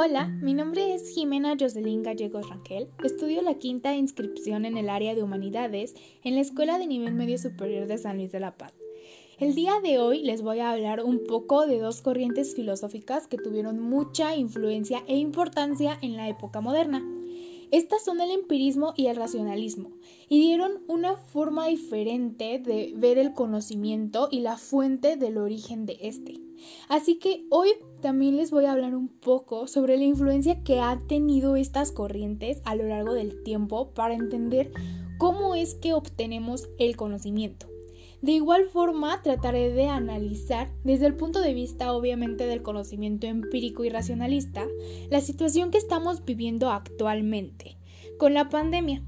Hola, mi nombre es Jimena Jocelyn Gallegos Rangel. Estudio la quinta inscripción en el área de humanidades en la Escuela de Nivel Medio Superior de San Luis de la Paz. El día de hoy les voy a hablar un poco de dos corrientes filosóficas que tuvieron mucha influencia e importancia en la época moderna. Estas son el empirismo y el racionalismo, y dieron una forma diferente de ver el conocimiento y la fuente del origen de este. Así que hoy también les voy a hablar un poco sobre la influencia que han tenido estas corrientes a lo largo del tiempo para entender cómo es que obtenemos el conocimiento. De igual forma, trataré de analizar, desde el punto de vista obviamente del conocimiento empírico y racionalista, la situación que estamos viviendo actualmente con la pandemia.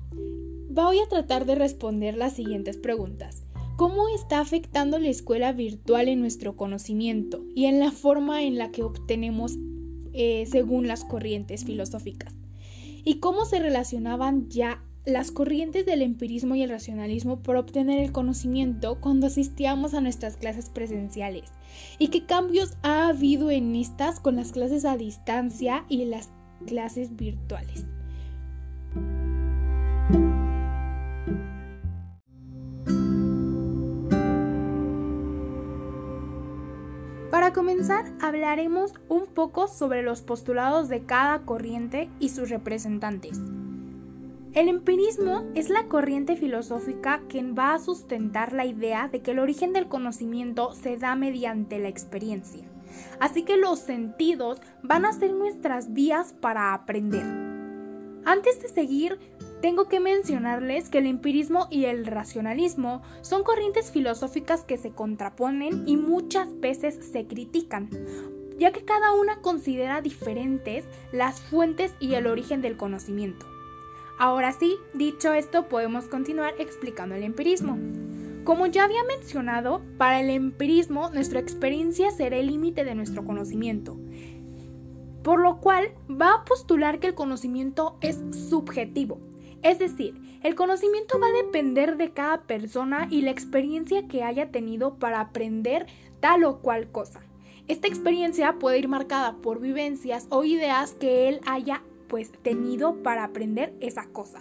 Voy a tratar de responder las siguientes preguntas. ¿Cómo está afectando la escuela virtual en nuestro conocimiento y en la forma en la que obtenemos eh, según las corrientes filosóficas? ¿Y cómo se relacionaban ya las corrientes del empirismo y el racionalismo por obtener el conocimiento cuando asistíamos a nuestras clases presenciales y qué cambios ha habido en estas con las clases a distancia y las clases virtuales. Comenzar, hablaremos un poco sobre los postulados de cada corriente y sus representantes. El empirismo es la corriente filosófica que va a sustentar la idea de que el origen del conocimiento se da mediante la experiencia. Así que los sentidos van a ser nuestras vías para aprender. Antes de seguir, tengo que mencionarles que el empirismo y el racionalismo son corrientes filosóficas que se contraponen y muchas veces se critican, ya que cada una considera diferentes las fuentes y el origen del conocimiento. Ahora sí, dicho esto, podemos continuar explicando el empirismo. Como ya había mencionado, para el empirismo nuestra experiencia será el límite de nuestro conocimiento, por lo cual va a postular que el conocimiento es subjetivo, es decir, el conocimiento va a depender de cada persona y la experiencia que haya tenido para aprender tal o cual cosa. Esta experiencia puede ir marcada por vivencias o ideas que él haya pues tenido para aprender esa cosa.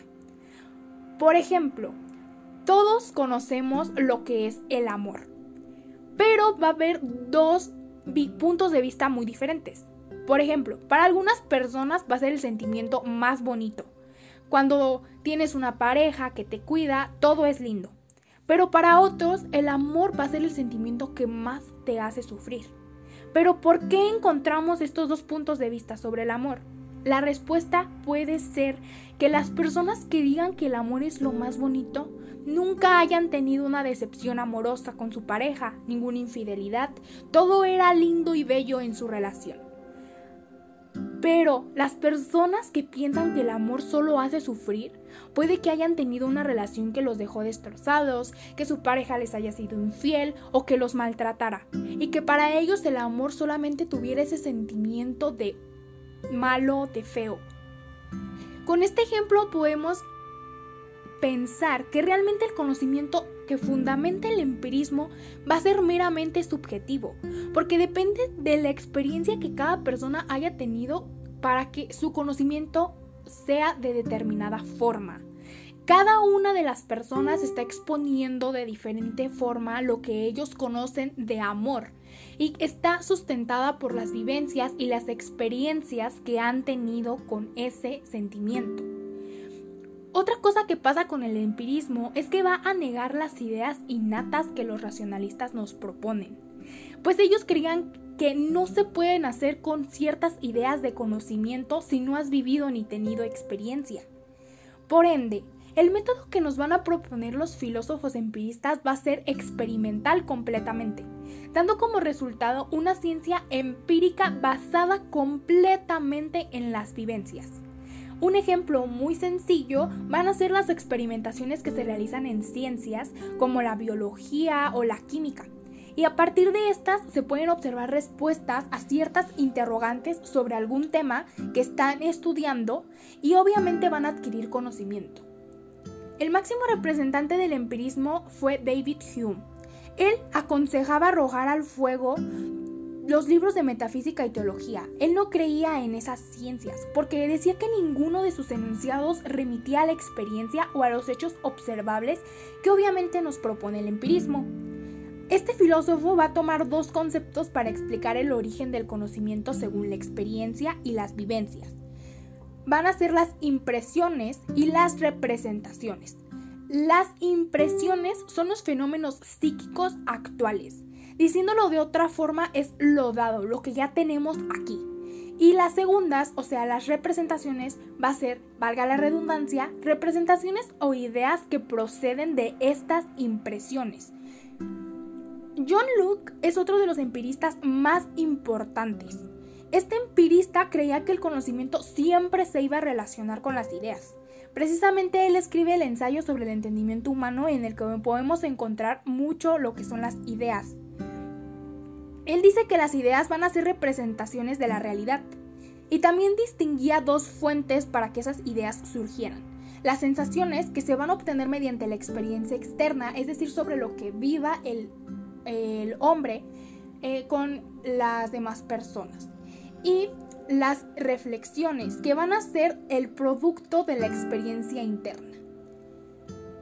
Por ejemplo, todos conocemos lo que es el amor, pero va a haber dos puntos de vista muy diferentes. Por ejemplo, para algunas personas va a ser el sentimiento más bonito. Cuando tienes una pareja que te cuida, todo es lindo. Pero para otros, el amor va a ser el sentimiento que más te hace sufrir. Pero ¿por qué encontramos estos dos puntos de vista sobre el amor? La respuesta puede ser que las personas que digan que el amor es lo más bonito nunca hayan tenido una decepción amorosa con su pareja, ninguna infidelidad, todo era lindo y bello en su relación. Pero las personas que piensan que el amor solo hace sufrir, puede que hayan tenido una relación que los dejó destrozados, que su pareja les haya sido infiel o que los maltratara, y que para ellos el amor solamente tuviera ese sentimiento de malo, de feo. Con este ejemplo podemos pensar que realmente el conocimiento que fundamenta el empirismo va a ser meramente subjetivo, porque depende de la experiencia que cada persona haya tenido para que su conocimiento sea de determinada forma. Cada una de las personas está exponiendo de diferente forma lo que ellos conocen de amor y está sustentada por las vivencias y las experiencias que han tenido con ese sentimiento. Otra cosa que pasa con el empirismo es que va a negar las ideas innatas que los racionalistas nos proponen, pues ellos creían que no se pueden hacer con ciertas ideas de conocimiento si no has vivido ni tenido experiencia. Por ende, el método que nos van a proponer los filósofos empiristas va a ser experimental completamente, dando como resultado una ciencia empírica basada completamente en las vivencias. Un ejemplo muy sencillo van a ser las experimentaciones que se realizan en ciencias como la biología o la química. Y a partir de estas se pueden observar respuestas a ciertas interrogantes sobre algún tema que están estudiando y obviamente van a adquirir conocimiento. El máximo representante del empirismo fue David Hume. Él aconsejaba arrojar al fuego los libros de metafísica y teología. Él no creía en esas ciencias porque decía que ninguno de sus enunciados remitía a la experiencia o a los hechos observables que obviamente nos propone el empirismo. Este filósofo va a tomar dos conceptos para explicar el origen del conocimiento según la experiencia y las vivencias. Van a ser las impresiones y las representaciones. Las impresiones son los fenómenos psíquicos actuales. Diciéndolo de otra forma es lo dado, lo que ya tenemos aquí. Y las segundas, o sea, las representaciones, va a ser, valga la redundancia, representaciones o ideas que proceden de estas impresiones. John Locke es otro de los empiristas más importantes. Este empirista creía que el conocimiento siempre se iba a relacionar con las ideas. Precisamente él escribe el ensayo sobre el entendimiento humano en el que podemos encontrar mucho lo que son las ideas. Él dice que las ideas van a ser representaciones de la realidad y también distinguía dos fuentes para que esas ideas surgieran. Las sensaciones que se van a obtener mediante la experiencia externa, es decir, sobre lo que viva el, hombre eh, con las demás personas. Y las reflexiones, que van a ser el producto de la experiencia interna.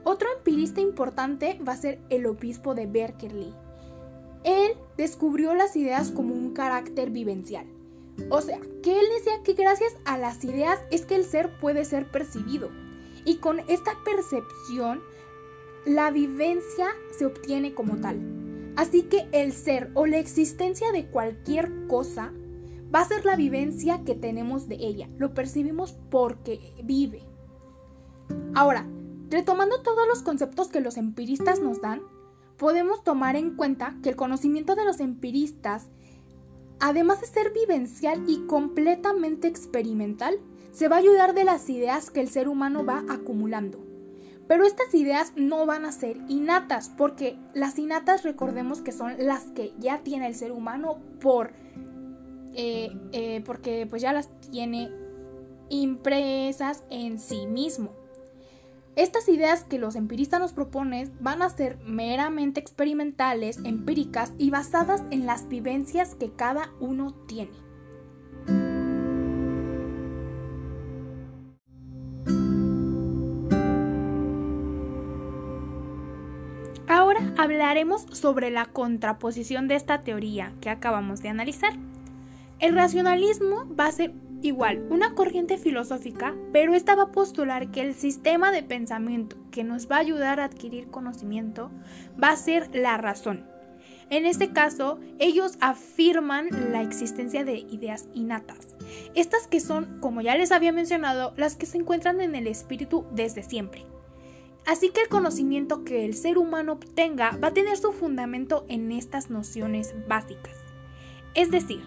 Otro empirista importante va a ser el obispo de Berkeley. Él descubrió las ideas como un carácter vivencial. O sea, que él decía que gracias a las ideas es que el ser puede ser percibido. Y con esta percepción, la vivencia se obtiene como tal. Así que el ser o la existencia de cualquier cosa va a ser la vivencia que tenemos de ella. Lo percibimos porque vive. Ahora, retomando todos los conceptos que los empiristas nos dan, podemos tomar en cuenta que el conocimiento de los empiristas, además de ser vivencial y completamente experimental, se va a ayudar de las ideas que el ser humano va acumulando. Pero estas ideas no van a ser innatas, porque las innatas recordemos que son las que ya tiene el ser humano por eh, eh, porque pues ya las tiene impresas en sí mismo. Estas ideas que los empiristas nos proponen van a ser meramente experimentales, empíricas y basadas en las vivencias que cada uno tiene. Ahora hablaremos sobre la contraposición de esta teoría que acabamos de analizar. El racionalismo va a ser igual una corriente filosófica, pero esta va a postular que el sistema de pensamiento que nos va a ayudar a adquirir conocimiento va a ser la razón. En este caso, ellos afirman la existencia de ideas innatas. Estas que son, como ya les había mencionado, las que se encuentran en el espíritu desde siempre. Así que el conocimiento que el ser humano obtenga va a tener su fundamento en estas nociones básicas. Es decir,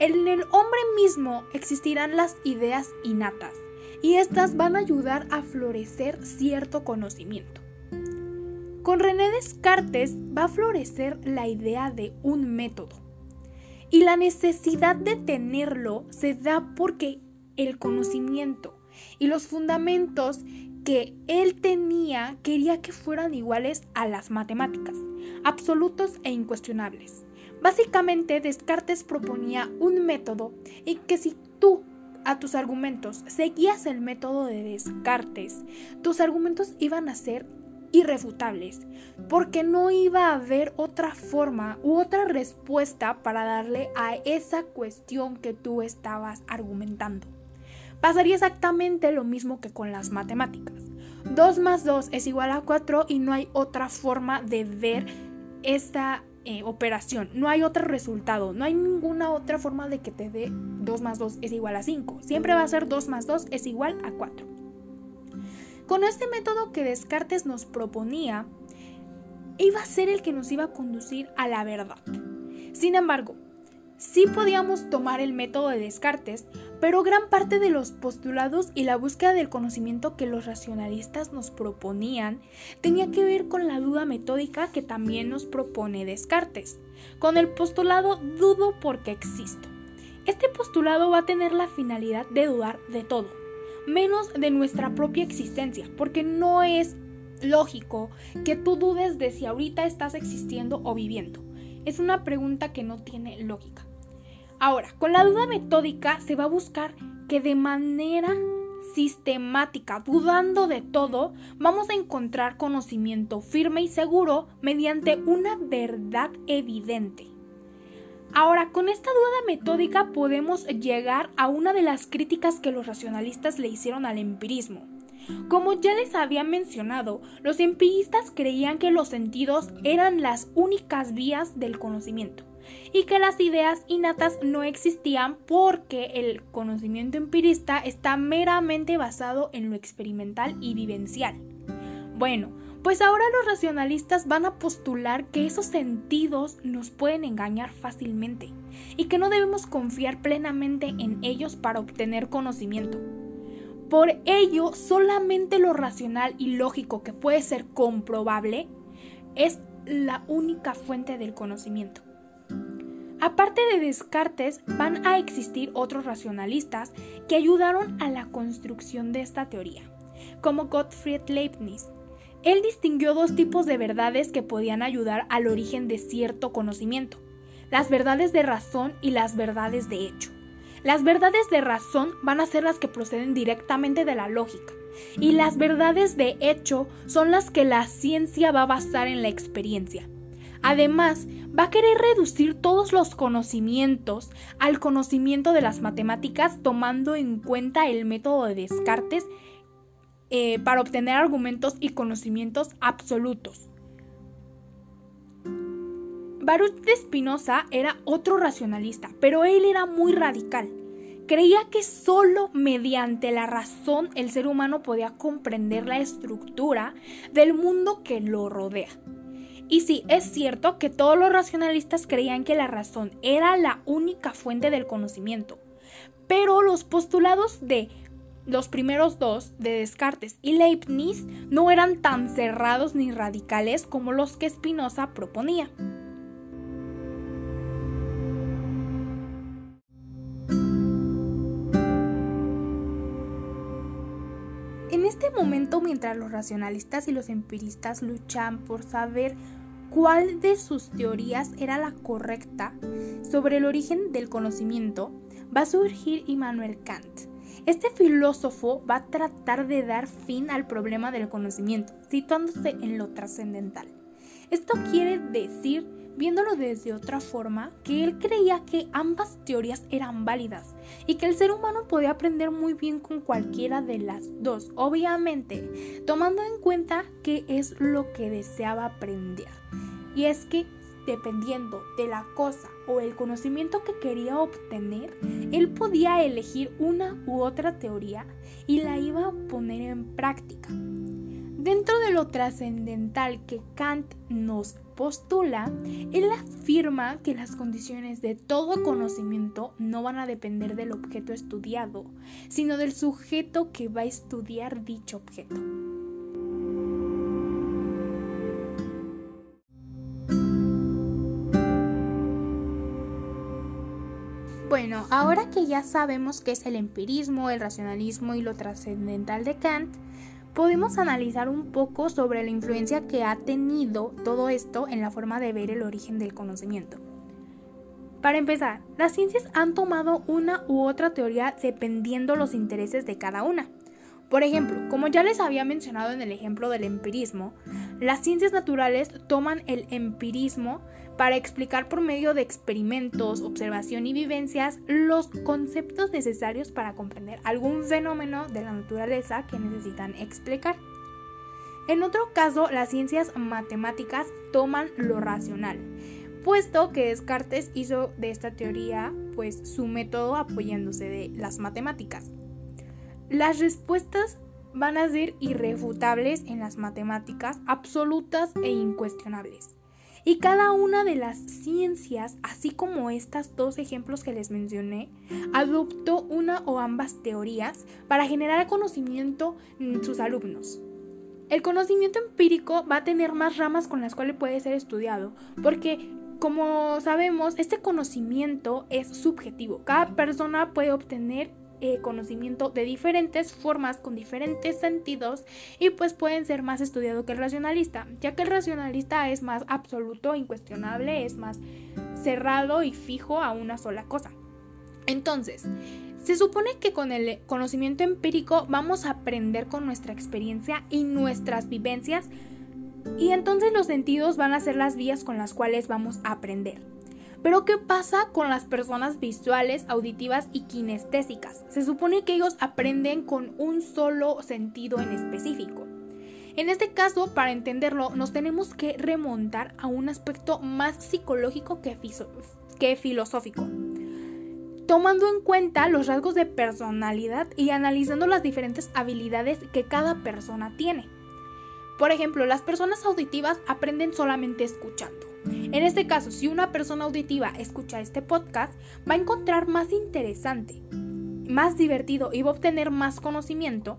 en el hombre mismo existirán las ideas innatas y estas van a ayudar a florecer cierto conocimiento. Con René Descartes va a florecer la idea de un método y la necesidad de tenerlo se da porque el conocimiento y los fundamentos que él tenía quería que fueran iguales a las matemáticas, absolutos e incuestionables. Básicamente, Descartes proponía un método y que si tú a tus argumentos seguías el método de Descartes, tus argumentos iban a ser irrefutables, porque no iba a haber otra forma u otra respuesta para darle a esa cuestión que tú estabas argumentando. Pasaría exactamente lo mismo que con las matemáticas. 2 más 2 es igual a 4 y no hay otra forma de ver esta eh, operación. No hay otro resultado. No hay ninguna otra forma de que te dé 2 más 2 es igual a 5. Siempre va a ser 2 más 2 es igual a 4. Con este método que Descartes nos proponía, iba a ser el que nos iba a conducir a la verdad. Sin embargo, sí podíamos tomar el método de Descartes, pero gran parte de los postulados y la búsqueda del conocimiento que los racionalistas nos proponían tenía que ver con la duda metódica que también nos propone Descartes. Con el postulado dudo porque existo. Este postulado va a tener la finalidad de dudar de todo, menos de nuestra propia existencia, porque no es lógico que tú dudes de si ahorita estás existiendo o viviendo. Es una pregunta que no tiene lógica. Ahora, con la duda metódica se va a buscar que de manera sistemática, dudando de todo, vamos a encontrar conocimiento firme y seguro mediante una verdad evidente. Ahora, con esta duda metódica podemos llegar a una de las críticas que los racionalistas le hicieron al empirismo. Como ya les había mencionado, los empiristas creían que los sentidos eran las únicas vías del conocimiento y que las ideas innatas no existían porque el conocimiento empirista está meramente basado en lo experimental y vivencial. Bueno, pues ahora los racionalistas van a postular que esos sentidos nos pueden engañar fácilmente y que no debemos confiar plenamente en ellos para obtener conocimiento. Por ello, solamente lo racional y lógico que puede ser comprobable es la única fuente del conocimiento. Aparte de Descartes, van a existir otros racionalistas que ayudaron a la construcción de esta teoría, como Gottfried Leibniz. Él distinguió dos tipos de verdades que podían ayudar al origen de cierto conocimiento, las verdades de razón y las verdades de hecho. Las verdades de razón van a ser las que proceden directamente de la lógica, y las verdades de hecho son las que la ciencia va a basar en la experiencia. Además, va a querer reducir todos los conocimientos al conocimiento de las matemáticas tomando en cuenta el método de Descartes eh, para obtener argumentos y conocimientos absolutos. Baruch de Spinoza era otro racionalista, pero él era muy radical. Creía que solo mediante la razón el ser humano podía comprender la estructura del mundo que lo rodea. Y sí, es cierto que todos los racionalistas creían que la razón era la única fuente del conocimiento, pero los postulados de los primeros dos, de Descartes y Leibniz, no eran tan cerrados ni radicales como los que Spinoza proponía. En este momento, mientras los racionalistas y los empiristas luchan por saber cuál de sus teorías era la correcta sobre el origen del conocimiento, va a surgir Immanuel Kant. Este filósofo va a tratar de dar fin al problema del conocimiento, situándose en lo trascendental. Esto quiere decir, viéndolo desde otra forma, que él creía que ambas teorías eran válidas y que el ser humano podía aprender muy bien con cualquiera de las dos, obviamente, tomando en cuenta qué es lo que deseaba aprender. Y es que dependiendo de la cosa o el conocimiento que quería obtener, él podía elegir una u otra teoría y la iba a poner en práctica. Dentro de lo trascendental que Kant nos postula, él afirma que las condiciones de todo conocimiento no van a depender del objeto estudiado, sino del sujeto que va a estudiar dicho objeto. Bueno, ahora que ya sabemos qué es el empirismo, el racionalismo y lo trascendental de Kant, podemos analizar un poco sobre la influencia que ha tenido todo esto en la forma de ver el origen del conocimiento. Para empezar, las ciencias han tomado una u otra teoría dependiendo los intereses de cada una. Por ejemplo, como ya les había mencionado en el ejemplo del empirismo, las ciencias naturales toman el empirismo para explicar por medio de experimentos, observación y vivencias los conceptos necesarios para comprender algún fenómeno de la naturaleza que necesitan explicar. En otro caso, las ciencias matemáticas toman lo racional, puesto que Descartes hizo de esta teoría pues su método apoyándose de las matemáticas. Las respuestas van a ser irrefutables en las matemáticas, absolutas e incuestionables. Y cada una de las ciencias, así como estos dos ejemplos que les mencioné, adoptó una o ambas teorías para generar conocimiento en sus alumnos. El conocimiento empírico va a tener más ramas con las cuales puede ser estudiado, porque como sabemos, este conocimiento es subjetivo. Cada persona puede obtener eh, conocimiento de diferentes formas, con diferentes sentidos, y pues pueden ser más estudiado que el racionalista, ya que el racionalista es más absoluto, incuestionable, es más cerrado y fijo a una sola cosa. Entonces, se supone que con el conocimiento empírico vamos a aprender con nuestra experiencia y nuestras vivencias y entonces los sentidos van a ser las vías con las cuales vamos a aprender. Pero ¿qué pasa con las personas visuales, auditivas y kinestésicas? Se supone que ellos aprenden con un solo sentido en específico. En este caso, para entenderlo, nos tenemos que remontar a un aspecto más psicológico que, que filosófico tomando en cuenta los rasgos de personalidad y analizando las diferentes habilidades que cada persona tiene. Por ejemplo, las personas auditivas aprenden solamente escuchando. En este caso, si una persona auditiva escucha este podcast, va a encontrar más interesante, más divertido y va a obtener más conocimiento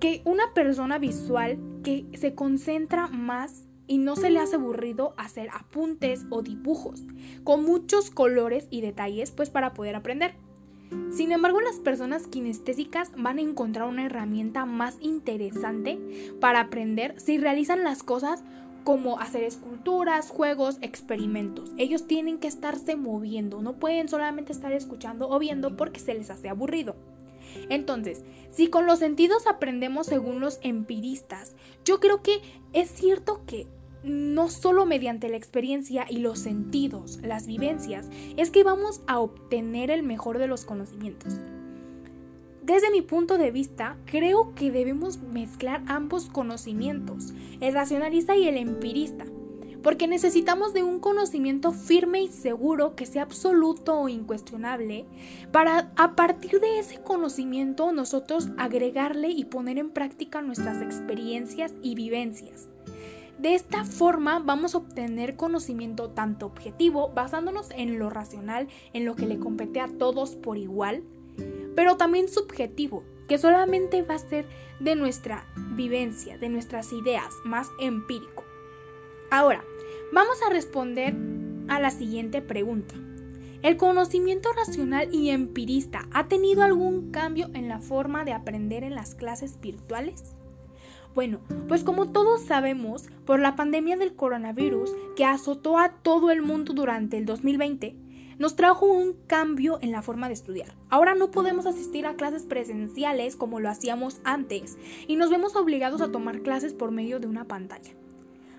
que una persona visual que se concentra más y no se le hace aburrido hacer apuntes o dibujos con muchos colores y detalles pues para poder aprender. Sin embargo, las personas kinestésicas van a encontrar una herramienta más interesante para aprender si realizan las cosas como hacer esculturas, juegos, experimentos. Ellos tienen que estarse moviendo, no pueden solamente estar escuchando o viendo porque se les hace aburrido. Entonces, si con los sentidos aprendemos según los empiristas, yo creo que es cierto que no solo mediante la experiencia y los sentidos, las vivencias, es que vamos a obtener el mejor de los conocimientos. Desde mi punto de vista, creo que debemos mezclar ambos conocimientos, el racionalista y el empirista, porque necesitamos de un conocimiento firme y seguro que sea absoluto o incuestionable, para a partir de ese conocimiento nosotros agregarle y poner en práctica nuestras experiencias y vivencias. De esta forma vamos a obtener conocimiento tanto objetivo, basándonos en lo racional, en lo que le compete a todos por igual, pero también subjetivo, que solamente va a ser de nuestra vivencia, de nuestras ideas, más empírico. Ahora, vamos a responder a la siguiente pregunta. ¿El conocimiento racional y empirista ha tenido algún cambio en la forma de aprender en las clases virtuales? Bueno, pues como todos sabemos, por la pandemia del coronavirus que azotó a todo el mundo durante el 2020, nos trajo un cambio en la forma de estudiar. Ahora no podemos asistir a clases presenciales como lo hacíamos antes y nos vemos obligados a tomar clases por medio de una pantalla.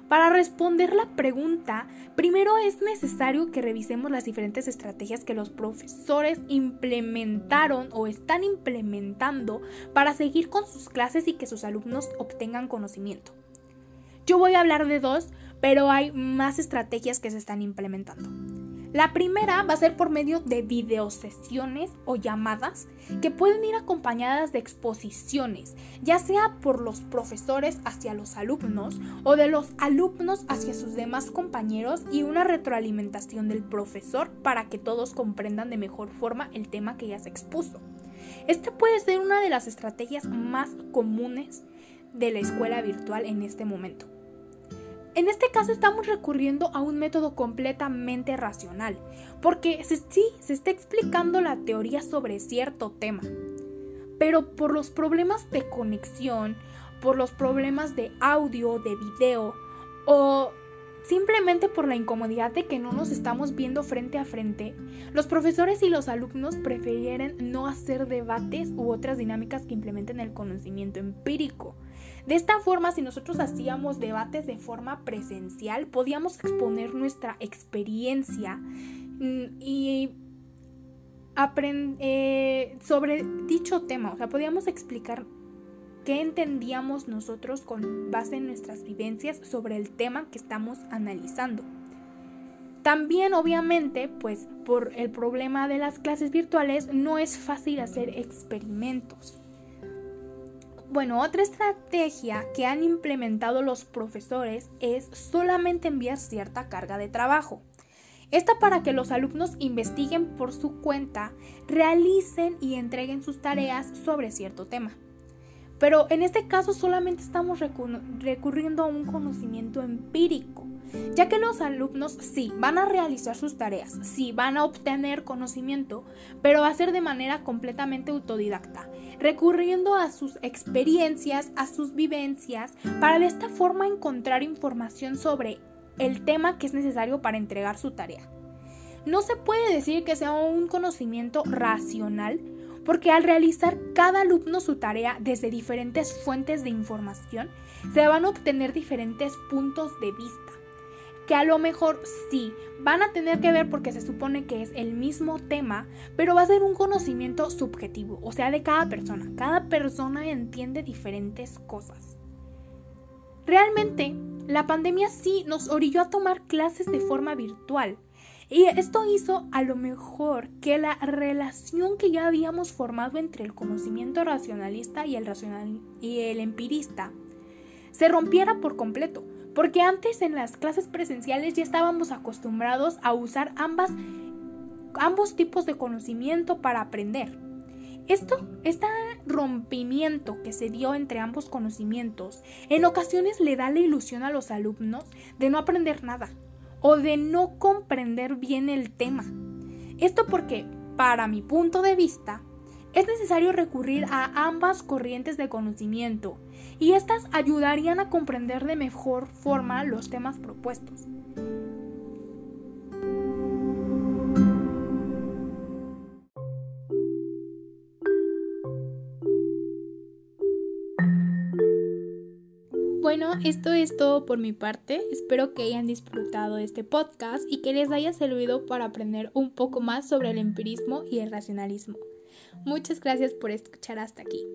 Para responder la pregunta, primero es necesario que revisemos las diferentes estrategias que los profesores implementaron o están implementando para seguir con sus clases y que sus alumnos obtengan conocimiento. Yo voy a hablar de dos, pero hay más estrategias que se están implementando. La primera va a ser por medio de videosesiones o llamadas que pueden ir acompañadas de exposiciones, ya sea por los profesores hacia los alumnos o de los alumnos hacia sus demás compañeros y una retroalimentación del profesor para que todos comprendan de mejor forma el tema que ya se expuso. Esta puede ser una de las estrategias más comunes de la escuela virtual en este momento. En este caso estamos recurriendo a un método completamente racional, porque sí, se está explicando la teoría sobre cierto tema, pero por los problemas de conexión, por los problemas de audio, de video o simplemente por la incomodidad de que no nos estamos viendo frente a frente, los profesores y los alumnos prefieren no hacer debates u otras dinámicas que implementen el conocimiento empírico de esta forma, si nosotros hacíamos debates de forma presencial, podíamos exponer nuestra experiencia mm, y eh, sobre dicho tema. O sea, podíamos explicar qué entendíamos nosotros con base en nuestras vivencias sobre el tema que estamos analizando. También, obviamente, pues por el problema de las clases virtuales, no es fácil hacer experimentos. Bueno, otra estrategia que han implementado los profesores es solamente enviar cierta carga de trabajo. Esta para que los alumnos investiguen por su cuenta, realicen y entreguen sus tareas sobre cierto tema. Pero en este caso solamente estamos recurriendo a un conocimiento empírico, ya que los alumnos sí van a realizar sus tareas, sí van a obtener conocimiento, pero va a ser de manera completamente autodidacta, recurriendo a sus experiencias, a sus vivencias, para de esta forma encontrar información sobre el tema que es necesario para entregar su tarea. No se puede decir que sea un conocimiento racional, porque al realizar cada alumno su tarea desde diferentes fuentes de información, se van a obtener diferentes puntos de vista, que a lo mejor sí van a tener que ver porque se supone que es el mismo tema, pero va a ser un conocimiento subjetivo, o sea, de cada persona. Cada persona entiende diferentes cosas. Realmente, la pandemia sí nos orilló a tomar clases de forma virtual, y esto hizo a lo mejor que la relación que ya habíamos formado entre el conocimiento racionalista y el, racional y el empirista se rompiera por completo, porque antes en las clases presenciales ya estábamos acostumbrados a usar ambos tipos de conocimiento para aprender. Esto, este rompimiento que se dio entre ambos conocimientos, en ocasiones le da la ilusión a los alumnos de no aprender nada, o de no comprender bien el tema. Esto porque, para mi punto de vista, es necesario recurrir a ambas corrientes de conocimiento y estas ayudarían a comprender de mejor forma los temas propuestos. Bueno, esto es todo por mi parte. Espero que hayan disfrutado este podcast y que les haya servido para aprender un poco más sobre el empirismo y el racionalismo. Muchas gracias por escuchar hasta aquí.